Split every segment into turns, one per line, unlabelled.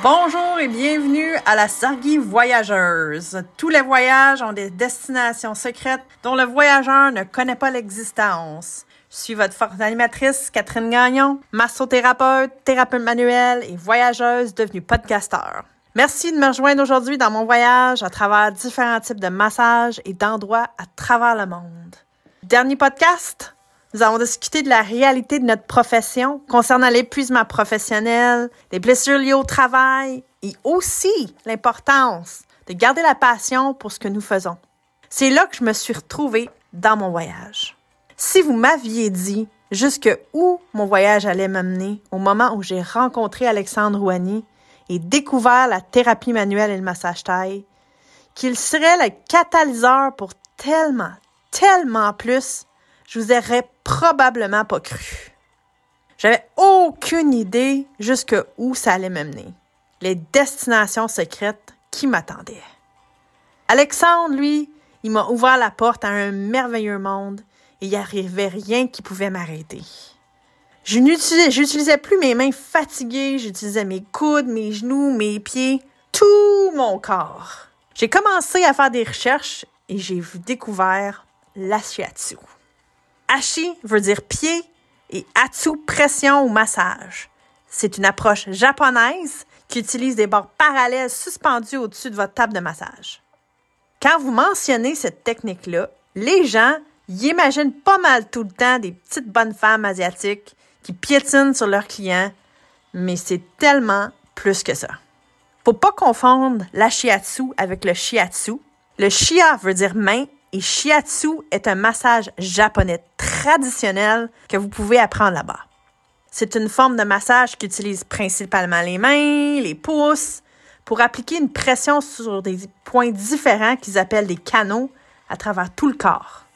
Bonjour et bienvenue à la Sargie Voyageuse. Tous les voyages ont des destinations secrètes dont le voyageur ne connaît pas l'existence. Je suis votre forte animatrice, Catherine Gagnon, massothérapeute, thérapeute manuel et voyageuse devenue podcasteur. Merci de me rejoindre aujourd'hui dans mon voyage à travers différents types de massages et d'endroits à travers le monde. Dernier podcast, nous avons discuté de la réalité de notre profession concernant l'épuisement professionnel, les blessures liées au travail et aussi l'importance de garder la passion pour ce que nous faisons. C'est là que je me suis retrouvée dans mon voyage. Si vous m'aviez dit jusque où mon voyage allait m'amener au moment où j'ai rencontré Alexandre Rouani et découvert la thérapie manuelle et le massage taille, qu'il serait le catalyseur pour tellement, tellement plus, je vous aurais probablement pas cru. J'avais aucune idée jusque où ça allait m'amener. Les destinations secrètes qui m'attendaient. Alexandre, lui, il m'a ouvert la porte à un merveilleux monde et il n'y arrivait rien qui pouvait m'arrêter. Je n'utilisais, plus mes mains fatiguées, j'utilisais mes coudes, mes genoux, mes pieds, tout mon corps. J'ai commencé à faire des recherches et j'ai découvert la shiatsu. Ashi veut dire pied et Atsu pression ou massage. C'est une approche japonaise qui utilise des bords parallèles suspendus au-dessus de votre table de massage. Quand vous mentionnez cette technique-là, les gens y imaginent pas mal tout le temps des petites bonnes femmes asiatiques qui piétinent sur leurs clients, mais c'est tellement plus que ça. Faut pas confondre la shiatsu avec le shiatsu. Le shia veut dire main et shiatsu est un massage japonais traditionnel que vous pouvez apprendre là-bas. C'est une forme de massage qui utilise principalement les mains, les pouces, pour appliquer une pression sur des points différents qu'ils appellent des canaux à travers tout le corps.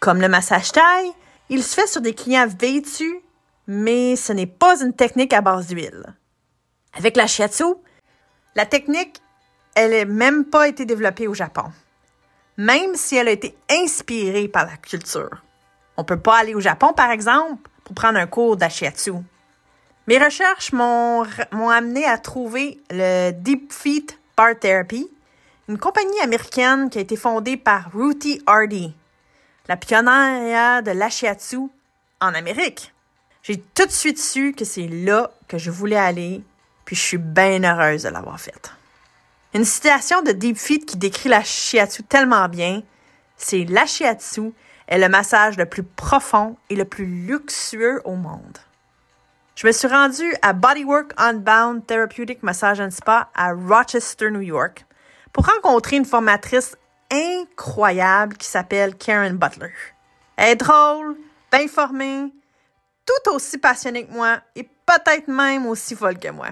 Comme le massage taille, il se fait sur des clients vêtus, mais ce n'est pas une technique à base d'huile. Avec la shiatsu, la technique, elle n'a même pas été développée au Japon même si elle a été inspirée par la culture. On peut pas aller au Japon, par exemple, pour prendre un cours d'ashiatsu. Mes recherches m'ont amené à trouver le Deep Feet Bar Therapy, une compagnie américaine qui a été fondée par Ruthie Hardy, la pionnière de l'ashiatsu en Amérique. J'ai tout de suite su que c'est là que je voulais aller, puis je suis bien heureuse de l'avoir faite. Une citation de Deep Feet qui décrit la shiatsu tellement bien, c'est la shiatsu est le massage le plus profond et le plus luxueux au monde. Je me suis rendue à Bodywork Unbound Therapeutic Massage and Spa à Rochester, New York, pour rencontrer une formatrice incroyable qui s'appelle Karen Butler. Elle est drôle, bien formée, tout aussi passionnée que moi et peut-être même aussi folle que moi.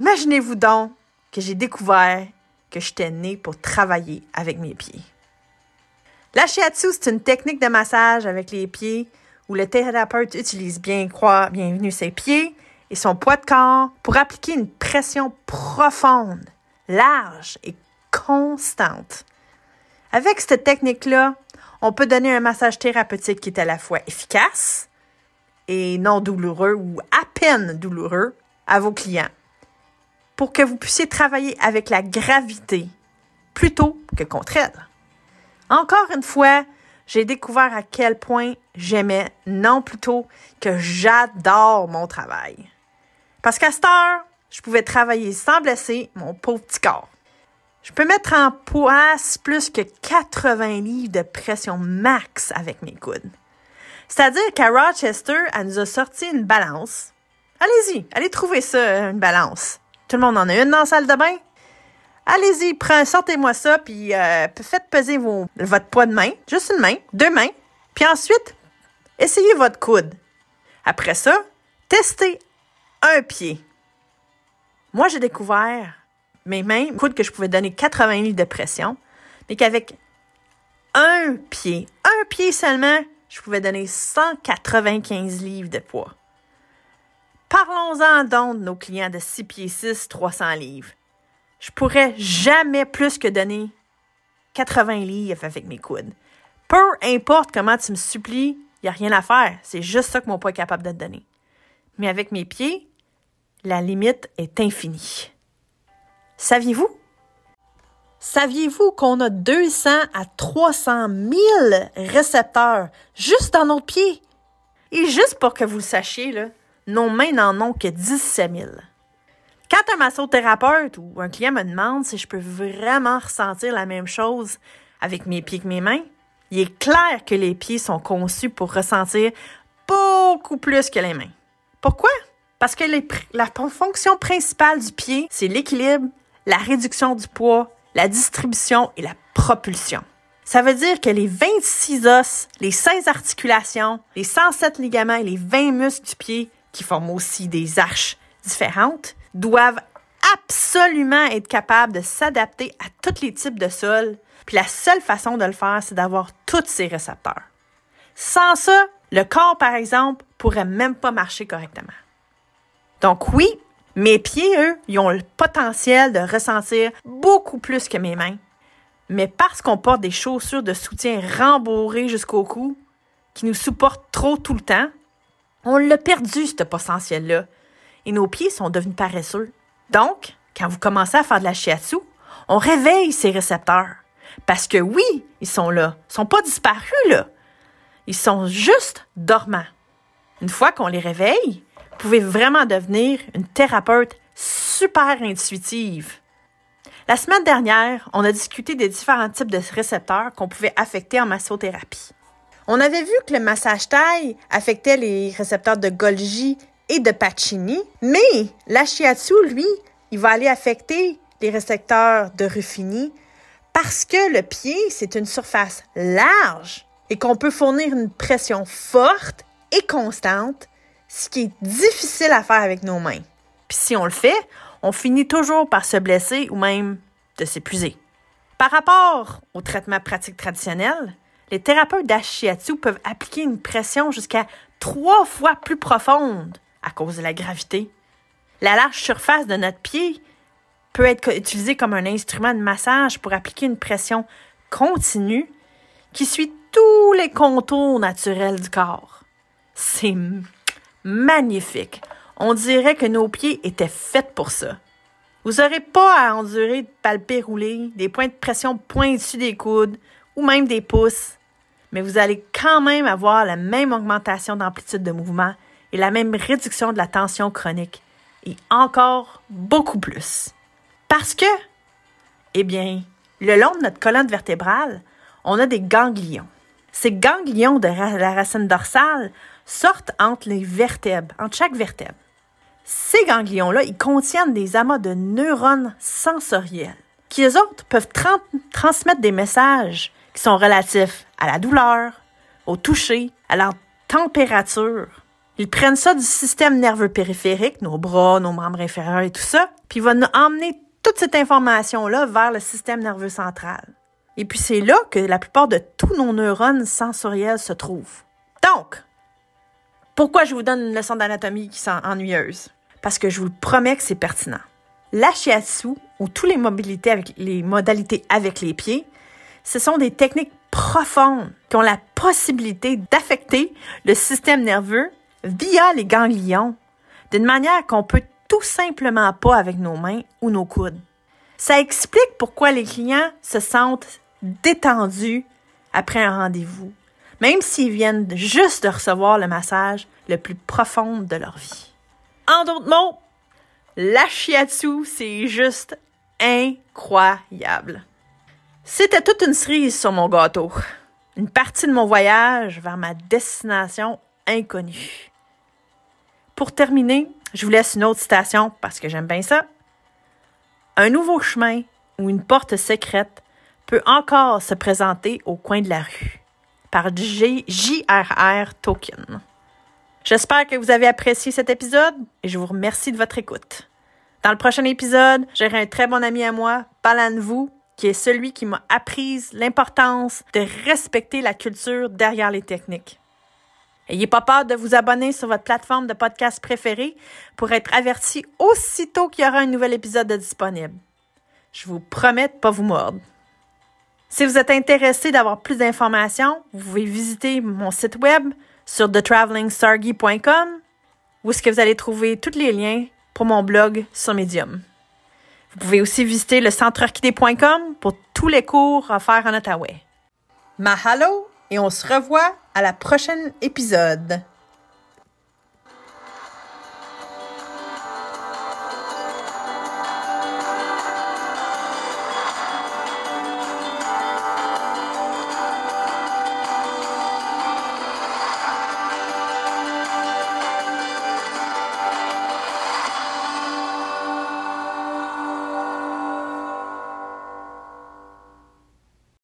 Imaginez-vous donc que j'ai découvert que j'étais née pour travailler avec mes pieds. La shiatsu, c'est une technique de massage avec les pieds où le thérapeute utilise bien croire bienvenue ses pieds et son poids de corps pour appliquer une pression profonde, large et constante. Avec cette technique-là, on peut donner un massage thérapeutique qui est à la fois efficace et non douloureux ou à peine douloureux à vos clients pour que vous puissiez travailler avec la gravité plutôt que contre elle. Encore une fois, j'ai découvert à quel point j'aimais, non plutôt que j'adore mon travail. Parce qu'à cette heure, je pouvais travailler sans blesser mon pauvre petit corps. Je peux mettre en poisse plus que 80 livres de pression max avec mes coudes. C'est-à-dire qu'à Rochester, elle nous a sorti une balance. Allez-y, allez trouver ça, une balance. Tout le monde en a une dans la salle de bain? Allez-y, sortez-moi ça, puis euh, faites peser votre poids de main, juste une main, deux mains, puis ensuite, essayez votre coude. Après ça, testez un pied. Moi, j'ai découvert mes mains, coude que je pouvais donner 80 livres de pression, mais qu'avec un pied, un pied seulement, je pouvais donner 195 livres de poids. Parlons-en donc de nos clients de 6 pieds 6, 300 livres. Je pourrais jamais plus que donner 80 livres avec mes coudes. Peu importe comment tu me supplies, il n'y a rien à faire. C'est juste ça que mon poids est capable de te donner. Mais avec mes pieds, la limite est infinie. Saviez-vous? Saviez-vous qu'on a 200 à 300 000 récepteurs juste dans notre pied? Et juste pour que vous le sachiez, là, nos mains n'en ont que 17 000. Quand un massothérapeute ou un client me demande si je peux vraiment ressentir la même chose avec mes pieds que mes mains, il est clair que les pieds sont conçus pour ressentir beaucoup plus que les mains. Pourquoi? Parce que la fonction principale du pied, c'est l'équilibre, la réduction du poids, la distribution et la propulsion. Ça veut dire que les 26 os, les 16 articulations, les 107 ligaments et les 20 muscles du pied, qui forment aussi des arches différentes, doivent absolument être capables de s'adapter à tous les types de sols. Puis la seule façon de le faire, c'est d'avoir tous ces récepteurs. Sans ça, le corps, par exemple, pourrait même pas marcher correctement. Donc oui, mes pieds, eux, ils ont le potentiel de ressentir beaucoup plus que mes mains. Mais parce qu'on porte des chaussures de soutien rembourrées jusqu'au cou, qui nous supportent trop tout le temps, on l'a perdu, ce potentiel-là. Et nos pieds sont devenus paresseux. Donc, quand vous commencez à faire de la shiatsu, on réveille ces récepteurs. Parce que oui, ils sont là. Ils sont pas disparus, là. Ils sont juste dormants. Une fois qu'on les réveille, vous pouvez vraiment devenir une thérapeute super intuitive. La semaine dernière, on a discuté des différents types de récepteurs qu'on pouvait affecter en massothérapie. On avait vu que le massage taille affectait les récepteurs de Golgi et de Pacini, mais la shiatsu, lui, il va aller affecter les récepteurs de Ruffini parce que le pied, c'est une surface large et qu'on peut fournir une pression forte et constante, ce qui est difficile à faire avec nos mains. Puis si on le fait, on finit toujours par se blesser ou même de s'épuiser. Par rapport au traitement pratique traditionnel, les thérapeutes d'ashiatsu peuvent appliquer une pression jusqu'à trois fois plus profonde à cause de la gravité. La large surface de notre pied peut être utilisée comme un instrument de massage pour appliquer une pression continue qui suit tous les contours naturels du corps. C'est magnifique. On dirait que nos pieds étaient faits pour ça. Vous n'aurez pas à endurer de palper rouler, des points de pression pointus des coudes ou même des pouces, mais vous allez quand même avoir la même augmentation d'amplitude de mouvement et la même réduction de la tension chronique, et encore beaucoup plus. Parce que, eh bien, le long de notre colonne vertébrale, on a des ganglions. Ces ganglions de la racine dorsale sortent entre les vertèbres, entre chaque vertèbre. Ces ganglions-là, ils contiennent des amas de neurones sensoriels qui, eux autres, peuvent transmettre des messages qui sont relatifs à la douleur, au toucher, à la température. Ils prennent ça du système nerveux périphérique, nos bras, nos membres inférieurs et tout ça, puis ils vont emmener toute cette information-là vers le système nerveux central. Et puis c'est là que la plupart de tous nos neurones sensoriels se trouvent. Donc, pourquoi je vous donne une leçon d'anatomie qui sent ennuyeuse? Parce que je vous promets que c'est pertinent. La shiatsu, ou toutes les modalités avec les pieds, ce sont des techniques profondes qui ont la possibilité d'affecter le système nerveux via les ganglions d'une manière qu'on peut tout simplement pas avec nos mains ou nos coudes. Ça explique pourquoi les clients se sentent détendus après un rendez-vous, même s'ils viennent juste de recevoir le massage le plus profond de leur vie. En d'autres mots, la shiatsu, c'est juste incroyable. C'était toute une cerise sur mon gâteau. Une partie de mon voyage vers ma destination inconnue. Pour terminer, je vous laisse une autre citation parce que j'aime bien ça. Un nouveau chemin ou une porte secrète peut encore se présenter au coin de la rue par J.R.R. Tolkien. J'espère que vous avez apprécié cet épisode et je vous remercie de votre écoute. Dans le prochain épisode, j'aurai un très bon ami à moi, Palan Vous, qui est celui qui m'a appris l'importance de respecter la culture derrière les techniques. Ayez pas peur de vous abonner sur votre plateforme de podcast préférée pour être averti aussitôt qu'il y aura un nouvel épisode disponible. Je vous promets de pas vous mordre. Si vous êtes intéressé d'avoir plus d'informations, vous pouvez visiter mon site web sur thetraveling.sargi.com où est-ce que vous allez trouver tous les liens pour mon blog sur Medium. Vous pouvez aussi visiter le centreorchidée.com pour tous les cours offerts en Ottawa. Mahalo et on se revoit à la prochaine épisode.